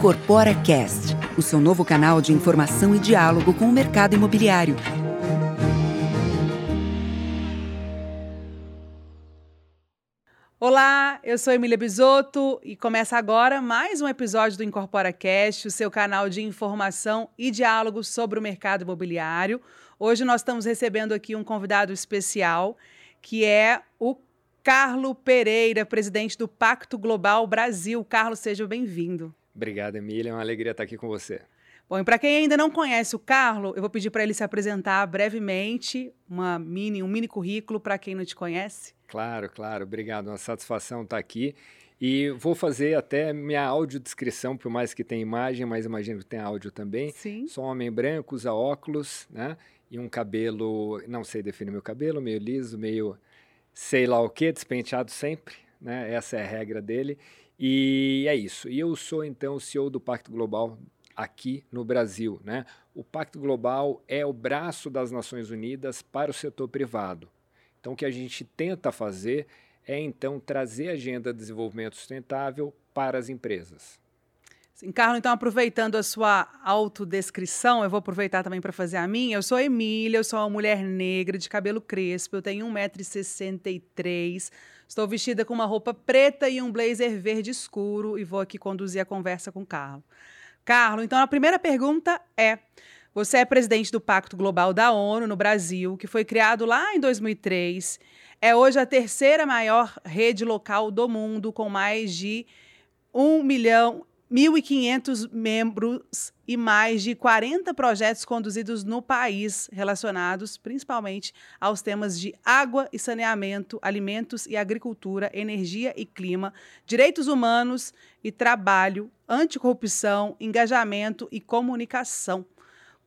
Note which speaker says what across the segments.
Speaker 1: Incorpora Cast, o seu novo canal de informação e diálogo com o mercado imobiliário.
Speaker 2: Olá, eu sou Emília Bisotto e começa agora mais um episódio do Incorpora Cast, o seu canal de informação e diálogo sobre o mercado imobiliário. Hoje nós estamos recebendo aqui um convidado especial, que é o Carlo Pereira, presidente do Pacto Global Brasil. Carlos, seja bem-vindo.
Speaker 3: Obrigado, Emília. É uma alegria estar aqui com você.
Speaker 2: Bom, e para quem ainda não conhece o Carlo, eu vou pedir para ele se apresentar brevemente, uma mini, um mini currículo para quem não te conhece.
Speaker 3: Claro, claro. Obrigado. Uma satisfação estar aqui. E vou fazer até minha audiodescrição, por mais que tenha imagem, mas imagino que tem áudio também.
Speaker 2: Sim.
Speaker 3: Sou um homem branco, usa óculos, né? E um cabelo, não sei definir meu cabelo, meio liso, meio sei lá o que, despenteado sempre, né? Essa é a regra dele. E é isso. E eu sou então o CEO do Pacto Global aqui no Brasil, né? O Pacto Global é o braço das Nações Unidas para o setor privado. Então o que a gente tenta fazer é então trazer a agenda de desenvolvimento sustentável para as empresas.
Speaker 2: Sim, Carlos, então aproveitando a sua autodescrição, eu vou aproveitar também para fazer a minha. Eu sou Emília, eu sou uma mulher negra de cabelo crespo, eu tenho 1,63m, estou vestida com uma roupa preta e um blazer verde escuro e vou aqui conduzir a conversa com o Carlos. Carlos, então a primeira pergunta é: você é presidente do Pacto Global da ONU no Brasil, que foi criado lá em 2003. É hoje a terceira maior rede local do mundo, com mais de 1 milhão 1.500 membros e mais de 40 projetos conduzidos no país relacionados principalmente aos temas de água e saneamento, alimentos e agricultura, energia e clima, direitos humanos e trabalho, anticorrupção, engajamento e comunicação.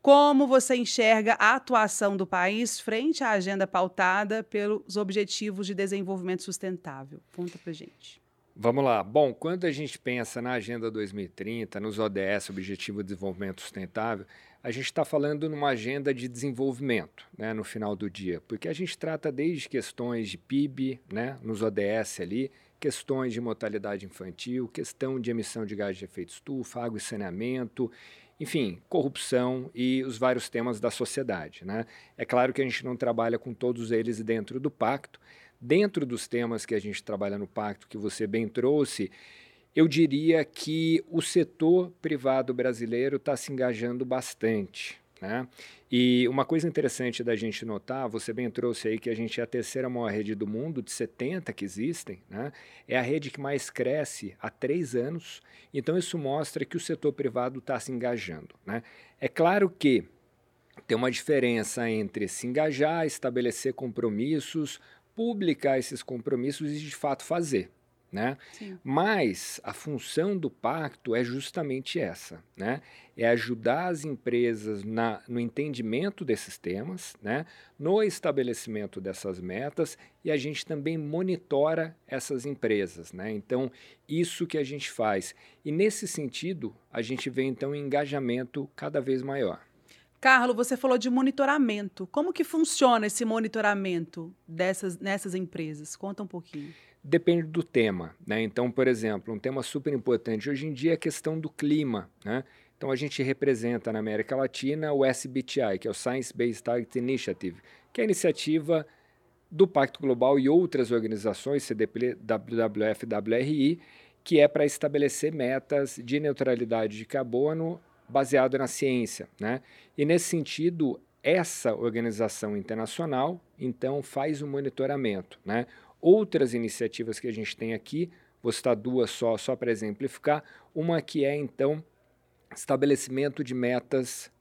Speaker 2: Como você enxerga a atuação do país frente à agenda pautada pelos Objetivos de Desenvolvimento Sustentável? Conta pra gente.
Speaker 3: Vamos lá. Bom, quando a gente pensa na Agenda 2030, nos ODS, Objetivo de Desenvolvimento Sustentável, a gente está falando numa agenda de desenvolvimento, né, no final do dia, porque a gente trata desde questões de PIB, né, nos ODS ali, questões de mortalidade infantil, questão de emissão de gás de efeito estufa, água e saneamento, enfim, corrupção e os vários temas da sociedade. Né? É claro que a gente não trabalha com todos eles dentro do pacto, dentro dos temas que a gente trabalha no pacto, que você bem trouxe, eu diria que o setor privado brasileiro está se engajando bastante. Né? E uma coisa interessante da gente notar, você bem trouxe aí que a gente é a terceira maior rede do mundo, de 70 que existem, né? é a rede que mais cresce há três anos, então isso mostra que o setor privado está se engajando. Né? É claro que tem uma diferença entre se engajar, estabelecer compromissos, publicar esses compromissos e de fato fazer. Né? Mas a função do pacto é justamente essa, né? É ajudar as empresas na, no entendimento desses temas, né? No estabelecimento dessas metas e a gente também monitora essas empresas, né? Então isso que a gente faz e nesse sentido a gente vê então um engajamento cada vez maior.
Speaker 2: Carlos, você falou de monitoramento. Como que funciona esse monitoramento dessas, nessas empresas? Conta um pouquinho.
Speaker 3: Depende do tema. Né? Então, por exemplo, um tema super importante hoje em dia é a questão do clima. Né? Então, a gente representa na América Latina o SBTI, que é o Science Based Target Initiative, que é a iniciativa do Pacto Global e outras organizações, CDP, WWF, WRI, que é para estabelecer metas de neutralidade de carbono baseado na ciência. Né? E nesse sentido, essa organização internacional, então, faz o um monitoramento. Né? Outras iniciativas que a gente tem aqui, vou citar duas só, só para exemplificar. Uma que é, então, estabelecimento de metas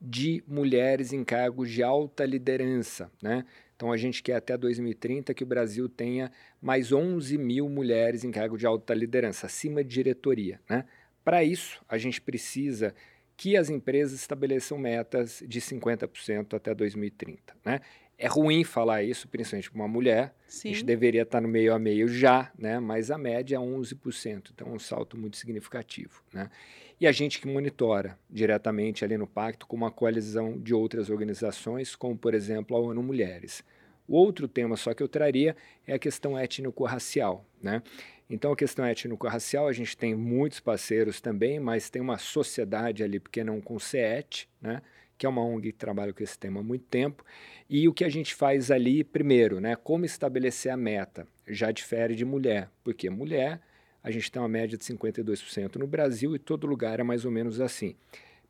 Speaker 3: de mulheres em cargos de alta liderança. Né? Então, a gente quer até 2030 que o Brasil tenha mais 11 mil mulheres em cargo de alta liderança, acima de diretoria. Né? Para isso, a gente precisa que as empresas estabeleçam metas de 50% até 2030. Né? É ruim falar isso, principalmente para uma mulher. Sim. A gente deveria estar no meio a meio já, né? mas a média é 11%, então é um salto muito significativo. Né? E a gente que monitora diretamente ali no pacto com uma coalizão de outras organizações, como por exemplo a ONU Mulheres. O outro tema só que eu traria é a questão étnico-racial, né? Então, a questão étnico-racial, a gente tem muitos parceiros também, mas tem uma sociedade ali, porque não com CET, né? que é uma ONG que trabalha com esse tema há muito tempo. E o que a gente faz ali, primeiro, né, como estabelecer a meta, já difere de mulher, porque mulher, a gente tem uma média de 52% no Brasil e todo lugar é mais ou menos assim.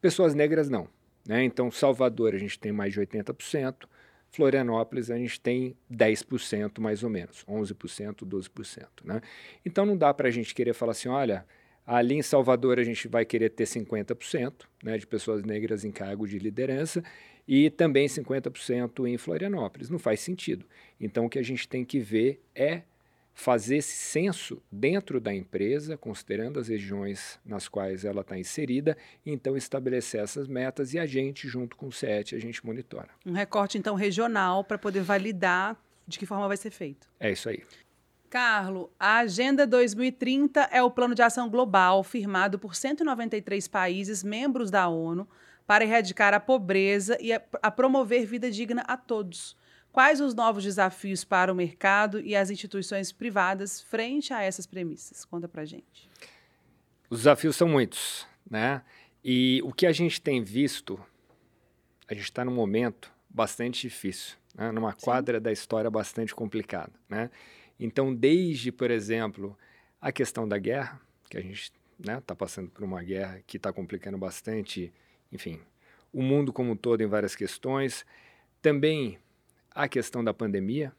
Speaker 3: Pessoas negras não. Né? Então, Salvador, a gente tem mais de 80%, Florianópolis a gente tem 10% mais ou menos, 11%, 12%. Né? Então não dá para a gente querer falar assim, olha, ali em Salvador a gente vai querer ter 50% né, de pessoas negras em cargo de liderança e também 50% em Florianópolis. Não faz sentido. Então o que a gente tem que ver é fazer esse censo dentro da empresa, considerando as regiões nas quais ela está inserida, e então estabelecer essas metas e a gente, junto com o CET, a gente monitora.
Speaker 2: Um recorte, então, regional para poder validar de que forma vai ser feito.
Speaker 3: É isso aí.
Speaker 2: Carlo, a Agenda 2030 é o plano de ação global firmado por 193 países membros da ONU para erradicar a pobreza e a, a promover vida digna a todos. Quais os novos desafios para o mercado e as instituições privadas frente a essas premissas? Conta para gente.
Speaker 3: Os desafios são muitos, né? E o que a gente tem visto, a gente está num momento bastante difícil, né? numa Sim. quadra da história bastante complicada, né? Então, desde, por exemplo, a questão da guerra, que a gente está né, tá passando por uma guerra que está complicando bastante, enfim, o mundo como um todo em várias questões. Também a questão da pandemia,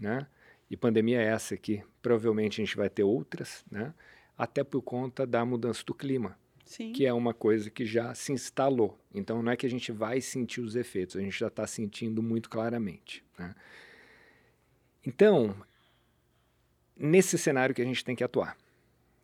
Speaker 3: né? E pandemia é essa que provavelmente a gente vai ter outras, né? Até por conta da mudança do clima,
Speaker 2: Sim.
Speaker 3: que é uma coisa que já se instalou. Então não é que a gente vai sentir os efeitos, a gente já está sentindo muito claramente. Né? Então, nesse cenário que a gente tem que atuar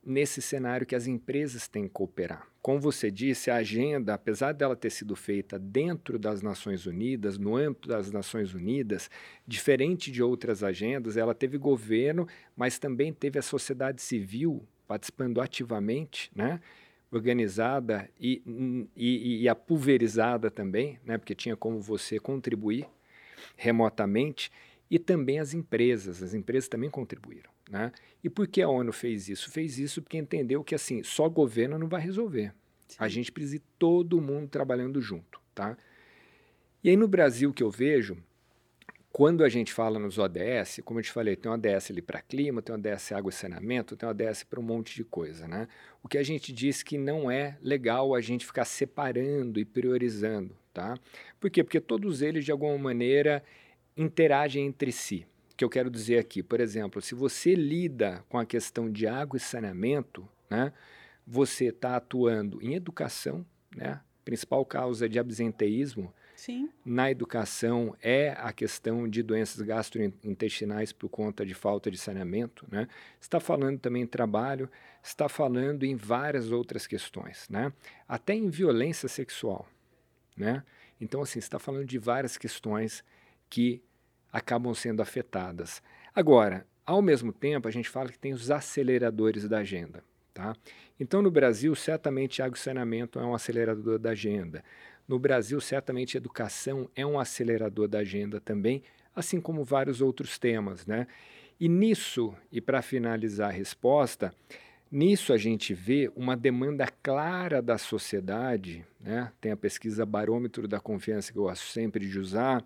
Speaker 3: nesse cenário que as empresas têm que cooperar. Como você disse, a agenda, apesar dela ter sido feita dentro das Nações Unidas, no âmbito das Nações Unidas, diferente de outras agendas, ela teve governo, mas também teve a sociedade civil participando ativamente, né? organizada e, e, e a pulverizada também, né? porque tinha como você contribuir remotamente, e também as empresas, as empresas também contribuíram. Né? E por que a ONU fez isso? Fez isso porque entendeu que assim só governo não vai resolver. Sim. A gente precisa de todo mundo trabalhando junto. Tá? E aí no Brasil que eu vejo, quando a gente fala nos ODS, como eu te falei, tem um ODS ali para clima, tem um ODS água e saneamento, tem um ODS para um monte de coisa. Né? O que a gente diz que não é legal a gente ficar separando e priorizando. Tá? Por quê? Porque todos eles, de alguma maneira, interagem entre si que eu quero dizer aqui. Por exemplo, se você lida com a questão de água e saneamento, né, você está atuando em educação, né? Principal causa de absenteísmo
Speaker 2: Sim.
Speaker 3: na educação é a questão de doenças gastrointestinais por conta de falta de saneamento, né? Está falando também em trabalho, está falando em várias outras questões, né? Até em violência sexual, né? Então assim, está falando de várias questões que acabam sendo afetadas. Agora, ao mesmo tempo, a gente fala que tem os aceleradores da agenda. Tá? Então, no Brasil, certamente água e saneamento é um acelerador da agenda. No Brasil, certamente educação é um acelerador da agenda também, assim como vários outros temas. Né? E nisso, e para finalizar a resposta, nisso a gente vê uma demanda clara da sociedade, né? tem a pesquisa Barômetro da Confiança que eu gosto sempre de usar,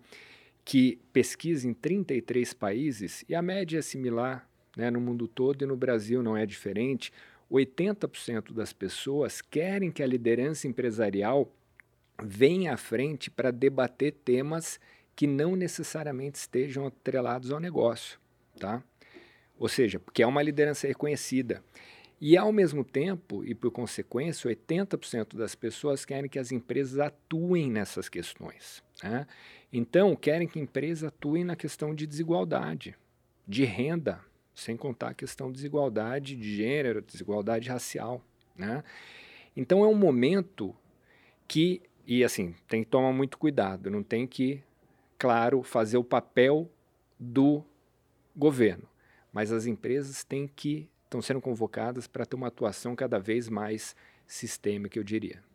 Speaker 3: que pesquisa em 33 países e a média é similar né, no mundo todo e no Brasil não é diferente. 80% das pessoas querem que a liderança empresarial venha à frente para debater temas que não necessariamente estejam atrelados ao negócio, tá? Ou seja, porque é uma liderança reconhecida. E, ao mesmo tempo, e por consequência, 80% das pessoas querem que as empresas atuem nessas questões. Né? Então, querem que a empresa atue na questão de desigualdade, de renda, sem contar a questão de desigualdade de gênero, desigualdade racial. Né? Então, é um momento que, e assim, tem que tomar muito cuidado, não tem que, claro, fazer o papel do governo, mas as empresas têm que, estão sendo convocadas para ter uma atuação cada vez mais sistêmica, eu diria.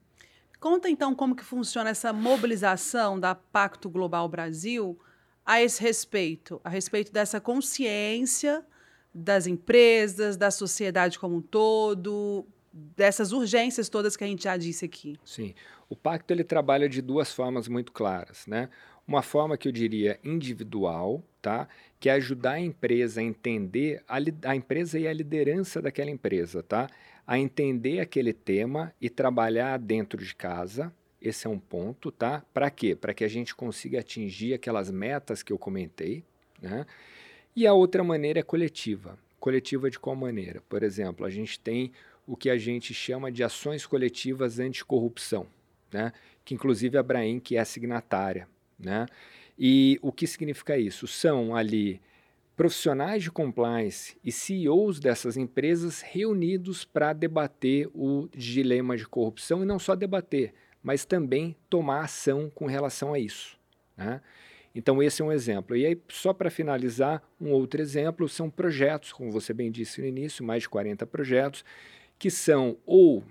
Speaker 2: Conta então como que funciona essa mobilização da Pacto Global Brasil a esse respeito? A respeito dessa consciência das empresas, da sociedade como um todo, dessas urgências todas que a gente já disse aqui.
Speaker 3: Sim. O pacto ele trabalha de duas formas muito claras, né? Uma forma que eu diria individual, tá? Que é ajudar a empresa a entender a, a empresa e a liderança daquela empresa, tá? A entender aquele tema e trabalhar dentro de casa. Esse é um ponto, tá? Para quê? Para que a gente consiga atingir aquelas metas que eu comentei, né? E a outra maneira é coletiva. Coletiva de qual maneira? Por exemplo, a gente tem o que a gente chama de ações coletivas anticorrupção, né? que inclusive a Brain que é signatária. Né? E o que significa isso? São ali profissionais de compliance e CEOs dessas empresas reunidos para debater o dilema de corrupção e não só debater, mas também tomar ação com relação a isso. Né? Então, esse é um exemplo. E aí, só para finalizar, um outro exemplo são projetos, como você bem disse no início, mais de 40 projetos, que são ou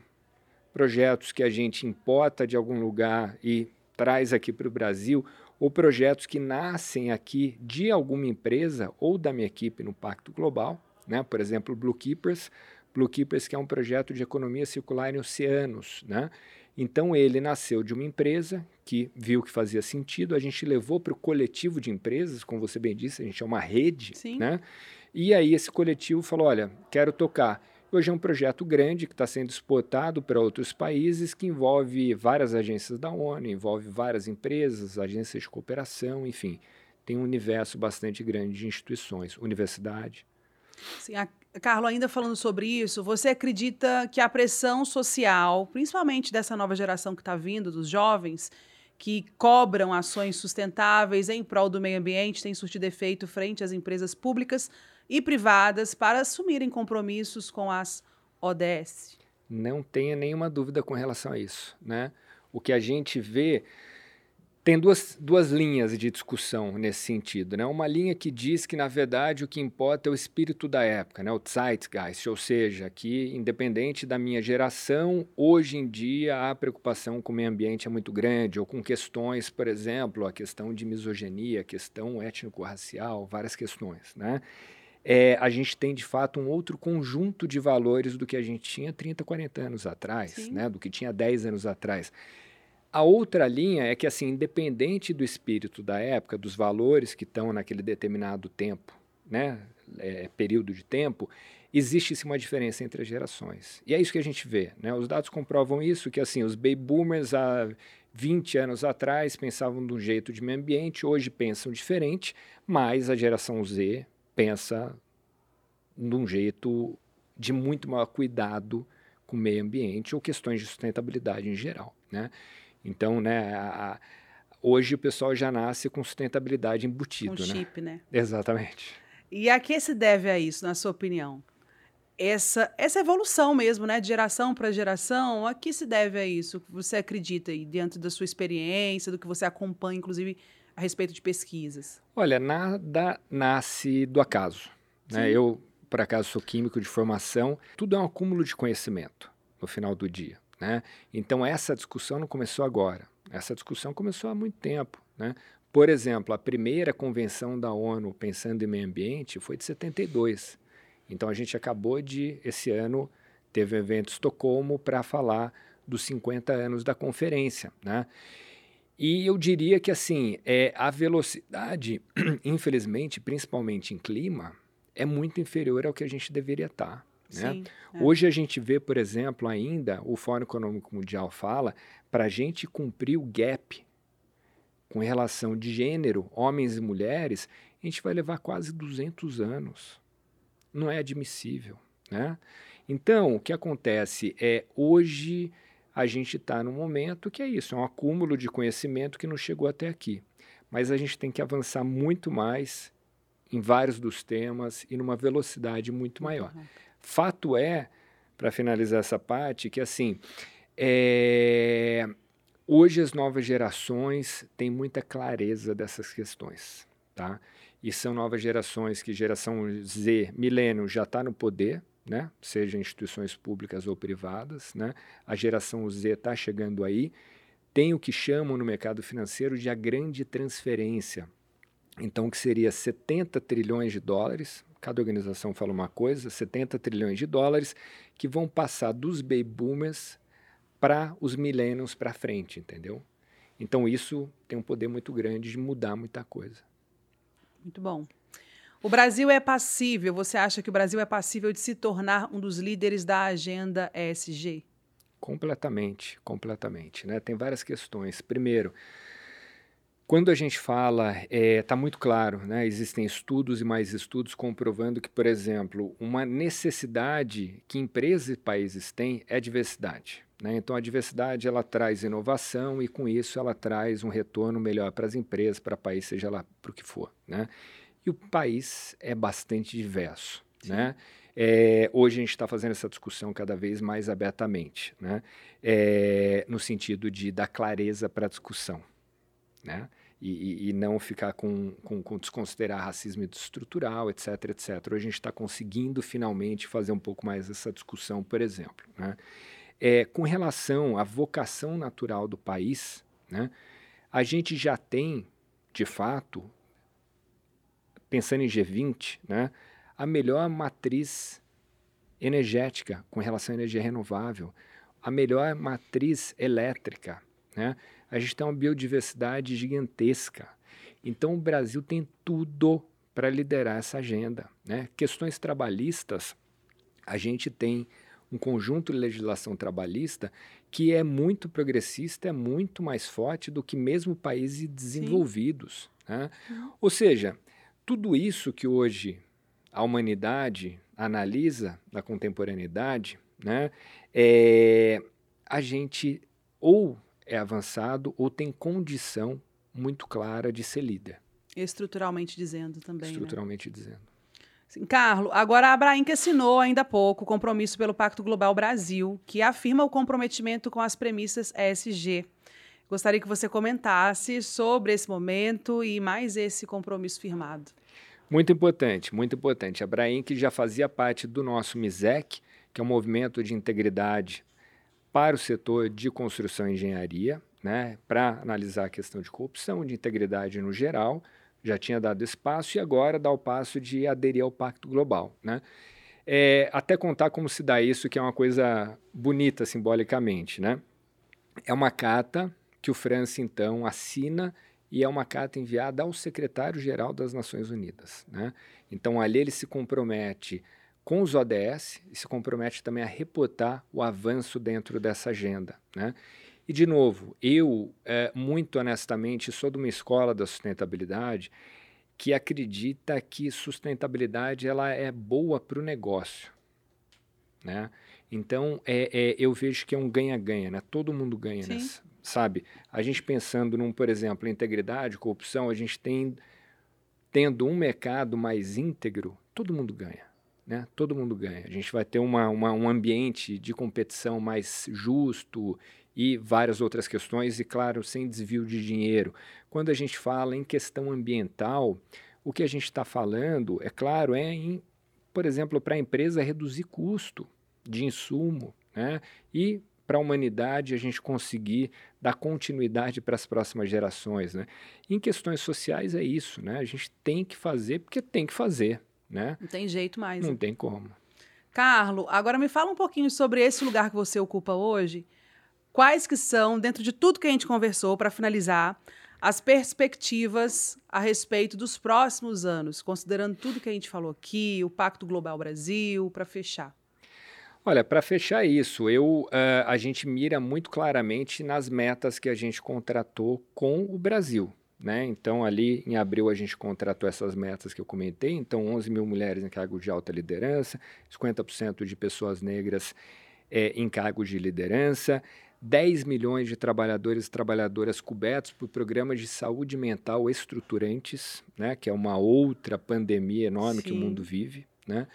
Speaker 3: projetos que a gente importa de algum lugar e traz aqui para o Brasil, ou projetos que nascem aqui de alguma empresa ou da minha equipe no Pacto Global, né? por exemplo, Blue Keepers, Blue Keepers que é um projeto de economia circular em oceanos, né? Então ele nasceu de uma empresa que viu que fazia sentido, a gente levou para o coletivo de empresas, como você bem disse, a gente é uma rede, Sim. né? E aí esse coletivo falou, olha, quero tocar. Hoje é um projeto grande que está sendo exportado para outros países, que envolve várias agências da ONU, envolve várias empresas, agências de cooperação, enfim, tem um universo bastante grande de instituições, universidade.
Speaker 2: Sim, a Carlos, ainda falando sobre isso, você acredita que a pressão social, principalmente dessa nova geração que está vindo, dos jovens, que cobram ações sustentáveis em prol do meio ambiente, tem surtido efeito frente às empresas públicas e privadas para assumirem compromissos com as ODS?
Speaker 3: Não tenha nenhuma dúvida com relação a isso. Né? O que a gente vê tem duas, duas linhas de discussão nesse sentido. Né? Uma linha que diz que, na verdade, o que importa é o espírito da época, né? o Zeitgeist, ou seja, que, independente da minha geração, hoje em dia a preocupação com o meio ambiente é muito grande, ou com questões, por exemplo, a questão de misoginia, a questão étnico-racial, várias questões. Né? É, a gente tem, de fato, um outro conjunto de valores do que a gente tinha 30, 40 anos atrás, né? do que tinha 10 anos atrás. A outra linha é que, assim, independente do espírito da época, dos valores que estão naquele determinado tempo, né, é, período de tempo, existe sim uma diferença entre as gerações. E é isso que a gente vê. Né? Os dados comprovam isso, que assim, os baby boomers há 20 anos atrás pensavam de um jeito de meio ambiente, hoje pensam diferente, mas a geração Z pensa de um jeito de muito maior cuidado com o meio ambiente ou questões de sustentabilidade em geral. Né? Então, né, a, a, hoje o pessoal já nasce com sustentabilidade embutido. Com
Speaker 2: né? chip, né?
Speaker 3: Exatamente.
Speaker 2: E a que se deve a isso, na sua opinião? Essa, essa evolução mesmo, né, de geração para geração, a que se deve a isso? Você acredita aí, dentro da sua experiência, do que você acompanha, inclusive, a respeito de pesquisas?
Speaker 3: Olha, nada nasce do acaso. Né? Eu, por acaso, sou químico de formação. Tudo é um acúmulo de conhecimento no final do dia. Né? Então, essa discussão não começou agora. Essa discussão começou há muito tempo. Né? Por exemplo, a primeira convenção da ONU pensando em meio ambiente foi de 72. Então, a gente acabou de, esse ano, teve um evento em Estocolmo para falar dos 50 anos da conferência. Né? E eu diria que assim, é, a velocidade, infelizmente, principalmente em clima, é muito inferior ao que a gente deveria estar. Tá. Né? Sim, é. Hoje a gente vê, por exemplo, ainda o Fórum Econômico Mundial fala para a gente cumprir o gap com relação de gênero, homens e mulheres, a gente vai levar quase 200 anos. Não é admissível. Né? Então, o que acontece é hoje a gente está num momento que é isso, é um acúmulo de conhecimento que não chegou até aqui. Mas a gente tem que avançar muito mais em vários dos temas e numa velocidade muito maior. Uhum. Fato é, para finalizar essa parte, que assim, é... hoje as novas gerações têm muita clareza dessas questões, tá? E são novas gerações que geração Z, milênio, já está no poder, né? Seja instituições públicas ou privadas, né? A geração Z está chegando aí. Tem o que chamam no mercado financeiro de a grande transferência. então que seria 70 trilhões de dólares, cada organização fala uma coisa, 70 trilhões de dólares que vão passar dos baby boomers para os millennials para frente, entendeu? Então isso tem um poder muito grande de mudar muita coisa.
Speaker 2: Muito bom. O Brasil é passível, você acha que o Brasil é passível de se tornar um dos líderes da agenda ESG?
Speaker 3: Completamente, completamente. Né? Tem várias questões. Primeiro, quando a gente fala, está é, tá muito claro, né? existem estudos e mais estudos comprovando que, por exemplo, uma necessidade que empresas e países têm é diversidade. Né? Então, a diversidade ela traz inovação e, com isso, ela traz um retorno melhor para as empresas, para o país, seja lá para o que for. Né? E o país é bastante diverso. Né? É, hoje a gente está fazendo essa discussão cada vez mais abertamente, né? É, no sentido de dar clareza para a discussão, né? E, e, e, não ficar com, com, com, desconsiderar racismo estrutural, etc, etc. Hoje a gente está conseguindo finalmente fazer um pouco mais essa discussão, por exemplo. Né? É, com relação à vocação natural do país, né, a gente já tem, de fato, pensando em G20, né, a melhor matriz energética com relação à energia renovável, a melhor matriz elétrica. Né? A gente tem uma biodiversidade gigantesca. Então, o Brasil tem tudo para liderar essa agenda. Né? Questões trabalhistas, a gente tem um conjunto de legislação trabalhista que é muito progressista, é muito mais forte do que mesmo países desenvolvidos. Né? Uhum. Ou seja, tudo isso que hoje a humanidade analisa na contemporaneidade, né, é, a gente ou é avançado ou tem condição muito clara de ser líder.
Speaker 2: Estruturalmente dizendo também.
Speaker 3: Né? Estruturalmente
Speaker 2: né?
Speaker 3: dizendo.
Speaker 2: Sim, Carlos, agora a Abrainc assinou ainda há pouco o compromisso pelo Pacto Global Brasil, que afirma o comprometimento com as premissas ESG. Gostaria que você comentasse sobre esse momento e mais esse compromisso firmado.
Speaker 3: Muito importante, muito importante. A Brainc já fazia parte do nosso MISEC, que é um movimento de integridade para o setor de construção e engenharia, né, para analisar a questão de corrupção, de integridade no geral. Já tinha dado espaço e agora dá o passo de aderir ao Pacto Global. Né? É, até contar como se dá isso, que é uma coisa bonita simbolicamente. Né? É uma carta que o França, então, assina e é uma carta enviada ao secretário-geral das Nações Unidas. Né? Então, ali ele se compromete com os ODS e se compromete também a reportar o avanço dentro dessa agenda. Né? E, de novo, eu, é, muito honestamente, sou de uma escola da sustentabilidade que acredita que sustentabilidade ela é boa para o negócio. Né? Então, é, é, eu vejo que é um ganha-ganha, né? todo mundo ganha nessa, sabe? A gente pensando num, por exemplo, integridade, corrupção, a gente tem tendo um mercado mais íntegro, todo mundo ganha, né? Todo mundo ganha. A gente vai ter uma, uma, um ambiente de competição mais justo e várias outras questões e, claro, sem desvio de dinheiro. Quando a gente fala em questão ambiental, o que a gente está falando, é claro, é em, por exemplo, para a empresa reduzir custo de insumo, né? E para a humanidade a gente conseguir dar continuidade para as próximas gerações. Né? Em questões sociais é isso, né? a gente tem que fazer porque tem que fazer. Né?
Speaker 2: Não tem jeito mais.
Speaker 3: Não tem como.
Speaker 2: Carlo, agora me fala um pouquinho sobre esse lugar que você ocupa hoje. Quais que são, dentro de tudo que a gente conversou, para finalizar, as perspectivas a respeito dos próximos anos, considerando tudo que a gente falou aqui, o Pacto Global Brasil, para fechar?
Speaker 3: Olha, para fechar isso, eu, uh, a gente mira muito claramente nas metas que a gente contratou com o Brasil. Né? Então, ali em abril, a gente contratou essas metas que eu comentei. Então, 11 mil mulheres em cargo de alta liderança, 50% de pessoas negras é, em cargo de liderança, 10 milhões de trabalhadores e trabalhadoras cobertos por programas de saúde mental estruturantes, né? que é uma outra pandemia enorme Sim. que o mundo vive. Né?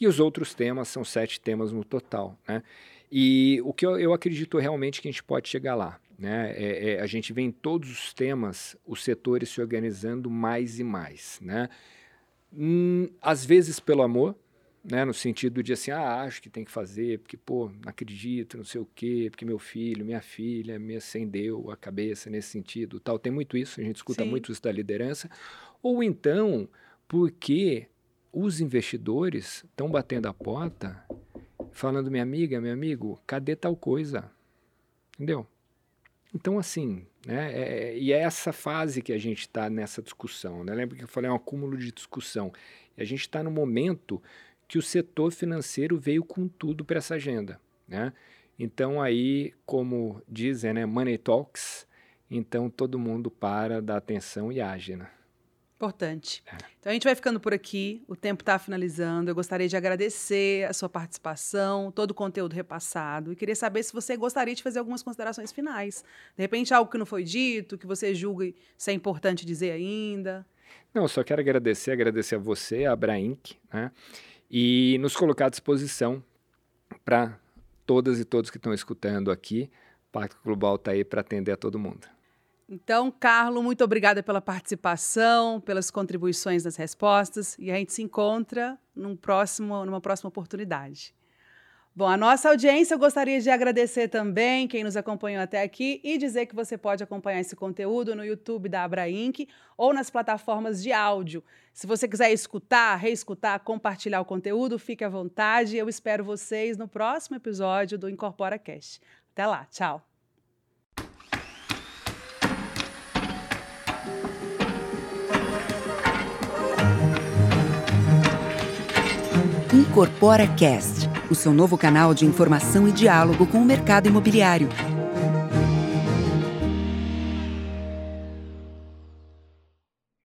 Speaker 3: E os outros temas são sete temas no total. Né? E o que eu, eu acredito realmente que a gente pode chegar lá. Né? É, é, a gente vê em todos os temas os setores se organizando mais e mais. Né? Hum, às vezes pelo amor, né, no sentido de assim, ah, acho que tem que fazer, porque, pô, não acredito, não sei o quê, porque meu filho, minha filha me acendeu a cabeça nesse sentido, tal. Tem muito isso, a gente escuta Sim. muito isso da liderança. Ou então, porque os investidores estão batendo a porta, falando, minha amiga, meu amigo, cadê tal coisa? Entendeu? Então, assim, né, é, e é essa fase que a gente está nessa discussão. Né? Lembra que eu falei, é um acúmulo de discussão. E a gente está no momento que o setor financeiro veio com tudo para essa agenda. Né? Então, aí, como dizem, né, money talks, então todo mundo para, dá atenção e age. Né?
Speaker 2: Importante. É. Então a gente vai ficando por aqui, o tempo está finalizando. Eu gostaria de agradecer a sua participação, todo o conteúdo repassado. E queria saber se você gostaria de fazer algumas considerações finais. De repente, algo que não foi dito, que você julgue ser importante dizer ainda.
Speaker 3: Não, só quero agradecer, agradecer a você, a Abrainc, né? E nos colocar à disposição para todas e todos que estão escutando aqui. O Pacto Global está aí para atender a todo mundo.
Speaker 2: Então, Carlos, muito obrigada pela participação, pelas contribuições nas respostas e a gente se encontra num próximo, numa próxima oportunidade. Bom, a nossa audiência eu gostaria de agradecer também quem nos acompanhou até aqui e dizer que você pode acompanhar esse conteúdo no YouTube da Abrainc ou nas plataformas de áudio. Se você quiser escutar, reescutar, compartilhar o conteúdo, fique à vontade. Eu espero vocês no próximo episódio do Incorpora Cast. Até lá, tchau.
Speaker 1: Incorpora Cast, o seu novo canal de informação e diálogo com o mercado imobiliário.